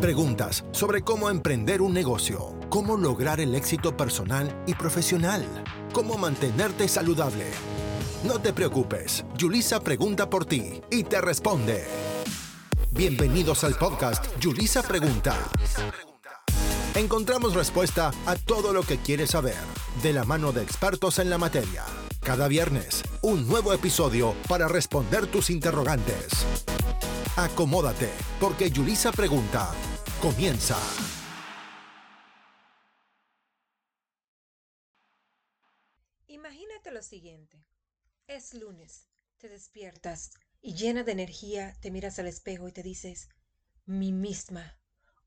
Preguntas sobre cómo emprender un negocio, cómo lograr el éxito personal y profesional, cómo mantenerte saludable. No te preocupes, Yulisa pregunta por ti y te responde. Bienvenidos al podcast Yulisa Pregunta. Encontramos respuesta a todo lo que quieres saber, de la mano de expertos en la materia. Cada viernes, un nuevo episodio para responder tus interrogantes. Acomódate, porque Yulisa Pregunta comienza. Imagínate lo siguiente. Es lunes, te despiertas y llena de energía te miras al espejo y te dices, mi misma,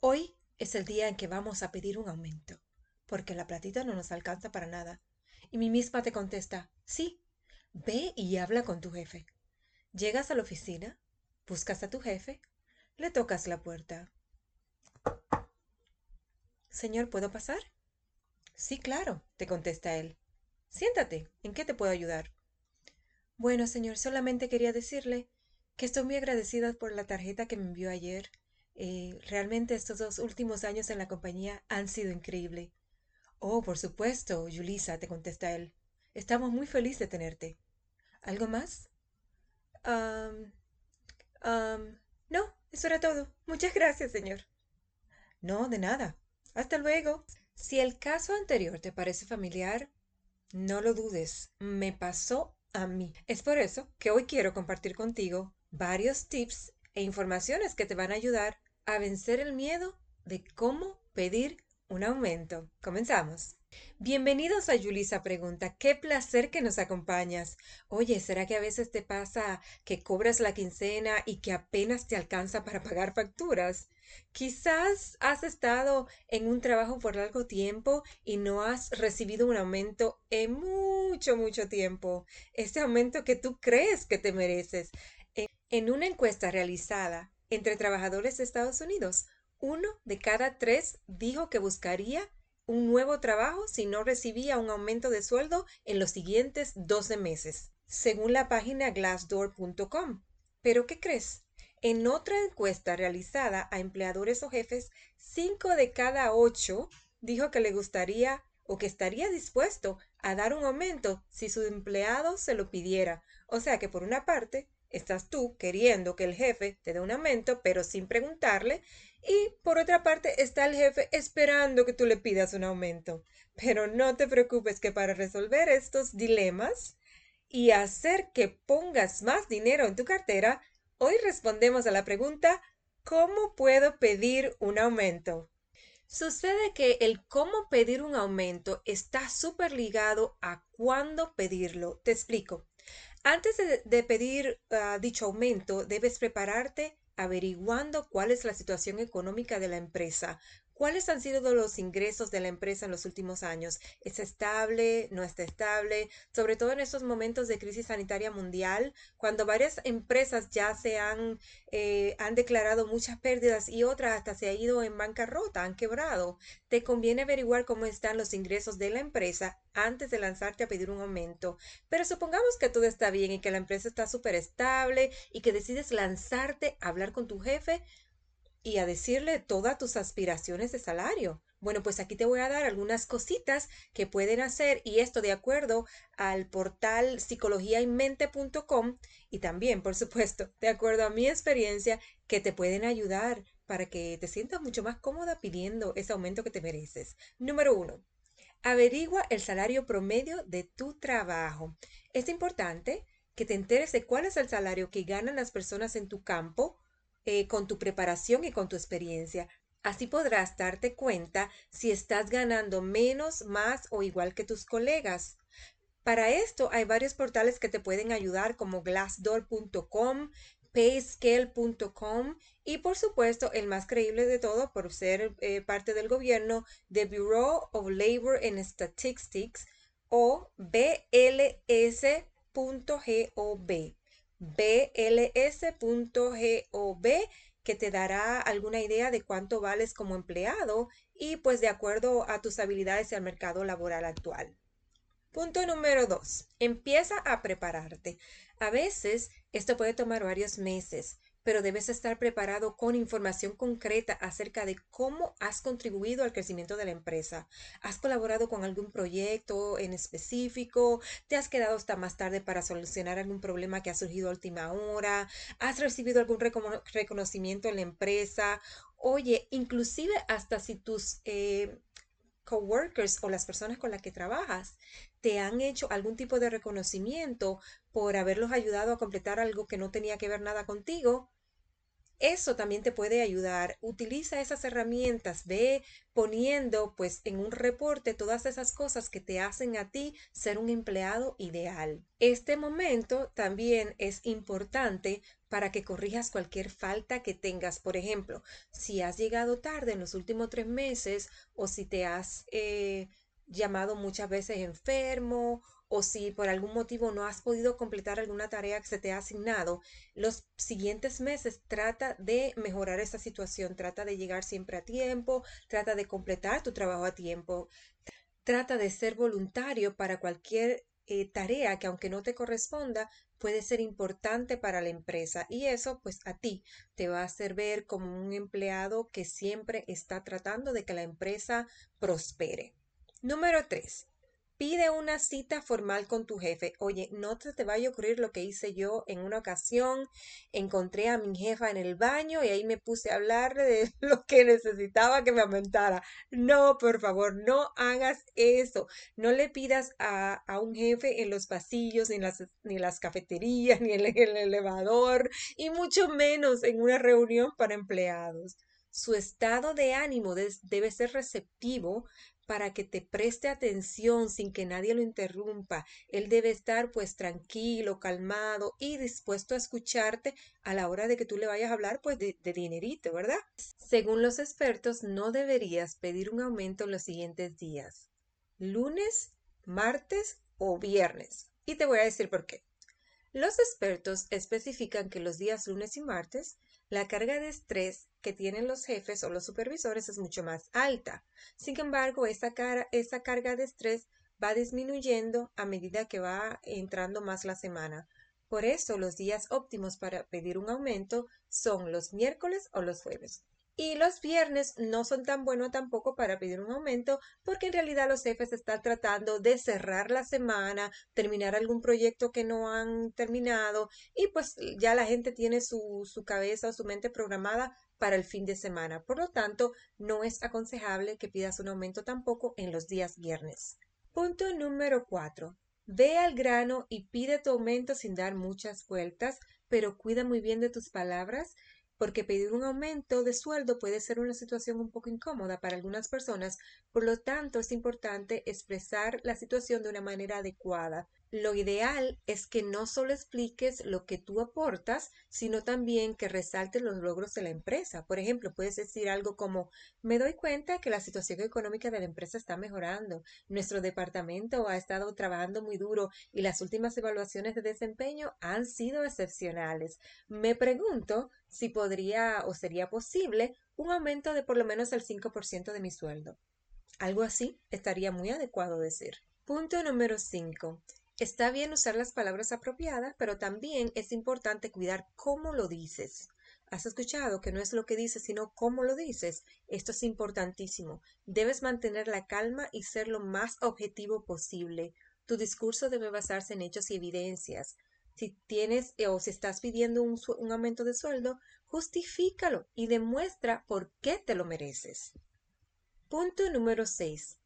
hoy es el día en que vamos a pedir un aumento, porque la platita no nos alcanza para nada. Y mi misma te contesta, sí, ve y habla con tu jefe. Llegas a la oficina, buscas a tu jefe, le tocas la puerta. Señor, ¿puedo pasar? Sí, claro, te contesta él. Siéntate, ¿en qué te puedo ayudar? Bueno, señor, solamente quería decirle que estoy muy agradecida por la tarjeta que me envió ayer. Eh, realmente estos dos últimos años en la compañía han sido increíbles. Oh, por supuesto, Yulisa, te contesta él. Estamos muy felices de tenerte. ¿Algo más? Um, no, eso era todo. Muchas gracias, señor. No, de nada. Hasta luego. Si el caso anterior te parece familiar, no lo dudes. Me pasó a mí. Es por eso que hoy quiero compartir contigo varios tips e informaciones que te van a ayudar a vencer el miedo de cómo pedir un aumento. Comenzamos. Bienvenidos a Yulisa Pregunta. Qué placer que nos acompañas. Oye, ¿será que a veces te pasa que cobras la quincena y que apenas te alcanza para pagar facturas? Quizás has estado en un trabajo por largo tiempo y no has recibido un aumento en mucho, mucho tiempo. Ese aumento que tú crees que te mereces. En una encuesta realizada entre trabajadores de Estados Unidos, uno de cada tres dijo que buscaría un nuevo trabajo si no recibía un aumento de sueldo en los siguientes 12 meses, según la página glassdoor.com. ¿Pero qué crees? En otra encuesta realizada a empleadores o jefes, cinco de cada ocho dijo que le gustaría o que estaría dispuesto a dar un aumento si su empleado se lo pidiera. O sea que por una parte, Estás tú queriendo que el jefe te dé un aumento, pero sin preguntarle. Y por otra parte está el jefe esperando que tú le pidas un aumento. Pero no te preocupes que para resolver estos dilemas y hacer que pongas más dinero en tu cartera, hoy respondemos a la pregunta ¿Cómo puedo pedir un aumento? Sucede que el cómo pedir un aumento está súper ligado a cuándo pedirlo. Te explico. Antes de, pedir ah, dicho aumento, debes prepararte averiguando cuál es la situación económica de la empresa, ¿Cuáles han sido los ingresos de la empresa en los últimos años? ¿Es estable? ¿No está estable? Sobre todo en estos momentos de crisis sanitaria mundial, cuando varias empresas ya se han, eh, han declarado muchas pérdidas y otras hasta se han ido en bancarrota, han quebrado. Te conviene averiguar cómo están los ingresos de la empresa antes de lanzarte a pedir un aumento. Pero supongamos que todo está bien y que la empresa está súper estable y que decides lanzarte a hablar con tu jefe y a decirle todas tus aspiraciones de salario. Bueno, pues aquí te voy a dar algunas cositas que pueden hacer y esto de acuerdo al portal psicologiaymente.com y también, por supuesto, de acuerdo a mi experiencia, que te pueden ayudar para que te sientas mucho más cómoda pidiendo ese aumento que te mereces. Número uno, averigua el salario promedio de tu trabajo. Es importante que te enteres de cuál es el salario que ganan las personas en tu campo eh, con tu preparación y con tu experiencia. Así podrás darte cuenta si estás ganando menos, más o igual que tus colegas. Para esto hay varios portales que te pueden ayudar como glassdoor.com, payscale.com y por supuesto el más creíble de todo por ser eh, parte del gobierno, The Bureau of Labor and Statistics o bls.gov bls.gov que te dará alguna idea de cuánto vales como empleado y pues de acuerdo a tus habilidades y al mercado laboral actual. Punto número dos. Empieza a prepararte. A veces esto puede tomar varios meses, pero debes estar preparado con información concreta acerca de cómo has contribuido al crecimiento de la empresa. ¿Has colaborado con algún proyecto en específico? ¿Te has quedado hasta más tarde para solucionar algún problema que ha surgido a última hora? ¿Has recibido algún reconocimiento en la empresa? Oye, inclusive hasta si tus eh, coworkers o las personas con las que trabajas te han hecho algún tipo de reconocimiento por haberlos ayudado a completar algo que no tenía que ver nada contigo, eso también te puede ayudar. Utiliza esas herramientas, ve poniendo pues en un reporte todas esas cosas que te hacen a ti ser un empleado ideal. Este momento también es importante para que corrijas cualquier falta que tengas. Por ejemplo, si has llegado tarde en los últimos tres meses o si te has eh, llamado muchas veces enfermo o si por algún motivo no has podido completar alguna tarea que se te ha asignado, los siguientes meses trata de mejorar esa situación, trata de llegar siempre a tiempo, trata de completar tu trabajo a tiempo, trata de ser voluntario para cualquier eh, tarea que aunque no te corresponda, puede ser importante para la empresa y eso pues a ti te va a hacer ver como un empleado que siempre está tratando de que la empresa prospere. Número 3. Pide una cita formal con tu jefe. Oye, no te, te vaya a ocurrir lo que hice yo en una ocasión. Encontré a mi jefa en el baño y ahí me puse a hablarle de lo que necesitaba que me aumentara. No, por favor, no hagas eso. No le pidas a, un jefe en los pasillos, ni en las, ni las cafeterías, ni en el elevador, y mucho menos en una reunión para empleados. Su estado de ánimo debe ser receptivo para que te preste atención sin que nadie lo interrumpa. Él debe estar pues tranquilo, calmado y dispuesto a escucharte a la hora de que tú le vayas a hablar pues de, de dinerito, ¿verdad? Según los expertos, no deberías pedir un aumento en los siguientes días. Lunes, martes o viernes. Y te voy a decir por qué. Los expertos especifican que los días lunes y martes la carga de estrés que tienen los jefes o los supervisores es mucho más alta. Sin embargo, esa, carga de estrés va disminuyendo a medida que va entrando más la semana. Por eso los días óptimos para pedir un aumento son los miércoles o los jueves. Y los viernes no son tan buenos tampoco para pedir un aumento porque en realidad los jefes están tratando de cerrar la semana, terminar algún proyecto que no han terminado y pues ya la gente tiene su, su cabeza o su mente programada para el fin de semana. Por lo tanto, no es aconsejable que pidas un aumento tampoco en los días viernes. Punto número 4. Ve al grano y pide tu aumento sin dar muchas vueltas, pero cuida muy bien de tus palabras porque pedir un aumento de sueldo puede ser una situación un poco incómoda para algunas personas, por lo tanto es importante expresar la situación de una manera adecuada. Lo ideal es que no solo expliques lo que tú aportas, sino también que resaltes los logros de la empresa. Por ejemplo, puedes decir algo como, me doy cuenta que la situación económica de la empresa está mejorando, nuestro departamento ha estado trabajando muy duro y las últimas evaluaciones de desempeño han sido excepcionales. Me pregunto si podría o sería posible un aumento de por lo menos el 5% de mi sueldo. Algo así estaría muy adecuado decir. Punto número 5. Está bien usar las palabras apropiadas, pero también es importante cuidar cómo lo dices. Has escuchado que no es lo que dices, sino cómo lo dices. Esto es importantísimo. Debes mantener la calma y ser lo más objetivo posible. Tu discurso debe basarse en hechos y evidencias. Si tienes eh, o si estás pidiendo un, un aumento de sueldo, justifícalo y demuestra por qué te lo mereces. Punto número 6.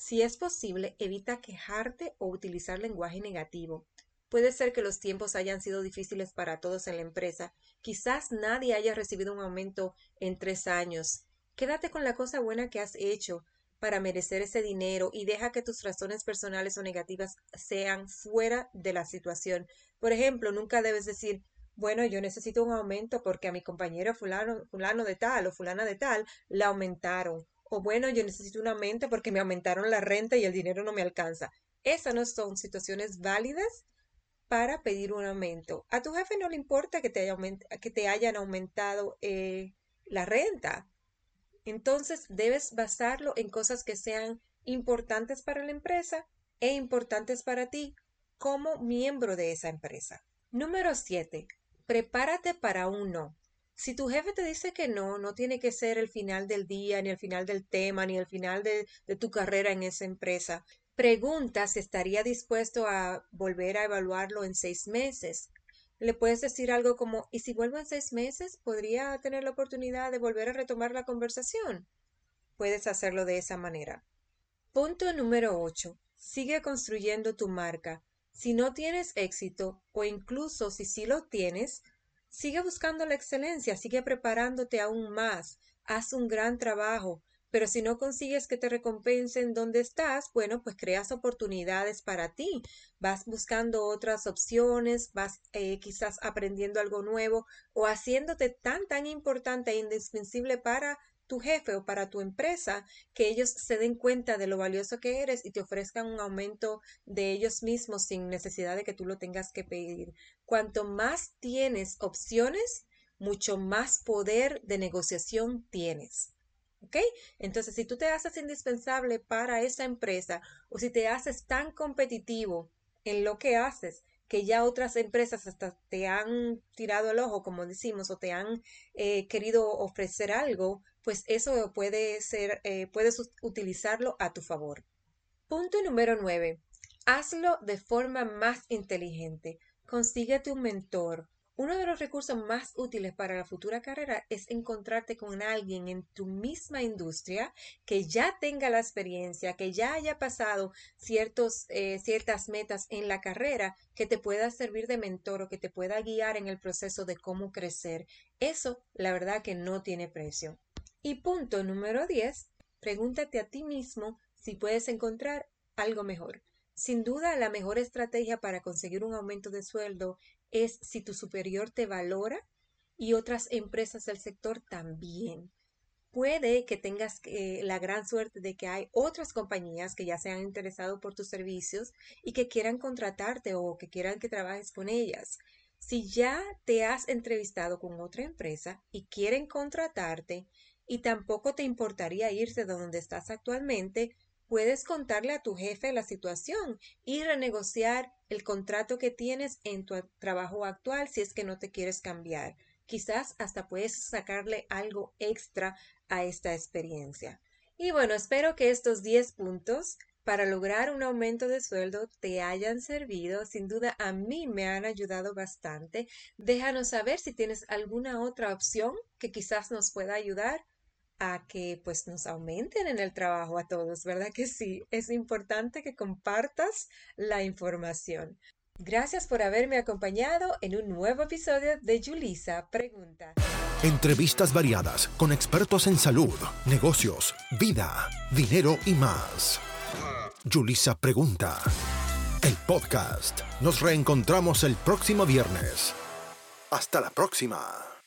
Si es posible, evita quejarte o utilizar lenguaje negativo. Puede ser que los tiempos hayan sido difíciles para todos en la empresa. Quizás nadie haya recibido un aumento en tres años. Quédate con la cosa buena que has hecho para merecer ese dinero y deja que tus razones personales o negativas sean fuera de la situación. Por ejemplo, nunca debes decir, bueno, yo necesito un aumento porque a mi compañero fulano, fulano de tal o fulana de tal la aumentaron o bueno, yo necesito un aumento porque me aumentaron la renta y el dinero no me alcanza. Esas no son situaciones válidas para pedir un aumento. A tu jefe no le importa que te, hayan aumentado eh, la renta. Entonces debes basarlo en cosas que sean importantes para la empresa e importantes para ti como miembro de esa empresa. Número 7. Prepárate para un no. Si tu jefe te dice que no, no tiene que ser el final del día, ni el final del tema, ni el final de, tu carrera en esa empresa. Pregunta si estaría dispuesto a volver a evaluarlo en seis meses. Le puedes decir algo como, ¿y si vuelvo en seis meses? ¿Podría tener la oportunidad de volver a retomar la conversación? Puedes hacerlo de esa manera. Punto número 8. Sigue construyendo tu marca. Si no tienes éxito, o incluso si sí lo tienes, Sigue buscando la excelencia, sigue preparándote aún más, haz un gran trabajo, pero si no consigues que te recompensen donde estás, bueno, pues creas oportunidades para ti, vas buscando otras opciones, vas eh, quizás aprendiendo algo nuevo o haciéndote tan, tan importante e indispensable para tu jefe o para tu empresa, que ellos se den cuenta de lo valioso que eres y te ofrezcan un aumento de ellos mismos sin necesidad de que tú lo tengas que pedir. Cuanto más tienes opciones, mucho más poder de negociación tienes. ¿Ok? Entonces, si tú te haces indispensable para esa empresa o si te haces tan competitivo en lo que haces que ya otras empresas hasta te han tirado el ojo, como decimos, o te han eh, querido ofrecer algo, pues eso puede ser, eh, puedes utilizarlo a tu favor. Punto número 9. Hazlo de forma más inteligente. Consíguete un mentor, uno de los recursos más útiles para la futura carrera es encontrarte con alguien en tu misma industria que ya tenga la experiencia, que ya haya pasado ciertos, eh, ciertas metas en la carrera, que te pueda servir de mentor o que te pueda guiar en el proceso de cómo crecer. Eso, la verdad que no tiene precio. Y punto número 10, pregúntate a ti mismo si puedes encontrar algo mejor. Sin duda, la mejor estrategia para conseguir un aumento de sueldo es si tu superior te valora y otras empresas del sector también. Puede que tengas eh, la gran suerte de que hay otras compañías que ya se han interesado por tus servicios y que quieran contratarte o que quieran que trabajes con ellas. Si ya te has entrevistado con otra empresa y quieren contratarte y tampoco te importaría irse de donde estás actualmente, puedes contarle a tu jefe la situación y renegociar el contrato que tienes en tu trabajo actual si es que no te quieres cambiar. Quizás hasta puedes sacarle algo extra a esta experiencia. Y bueno, espero que estos 10 puntos para lograr un aumento de sueldo te hayan servido. Sin duda a mí me han ayudado bastante. Déjanos saber si tienes alguna otra opción que quizás nos pueda ayudar a que pues nos aumenten en el trabajo a todos, ¿verdad que sí? Es importante que compartas la información. Gracias por haberme acompañado en un nuevo episodio de Julisa Pregunta. Entrevistas variadas con expertos en salud, negocios, vida, dinero y más. Julisa Pregunta. El podcast. Nos reencontramos el próximo viernes. Hasta la próxima.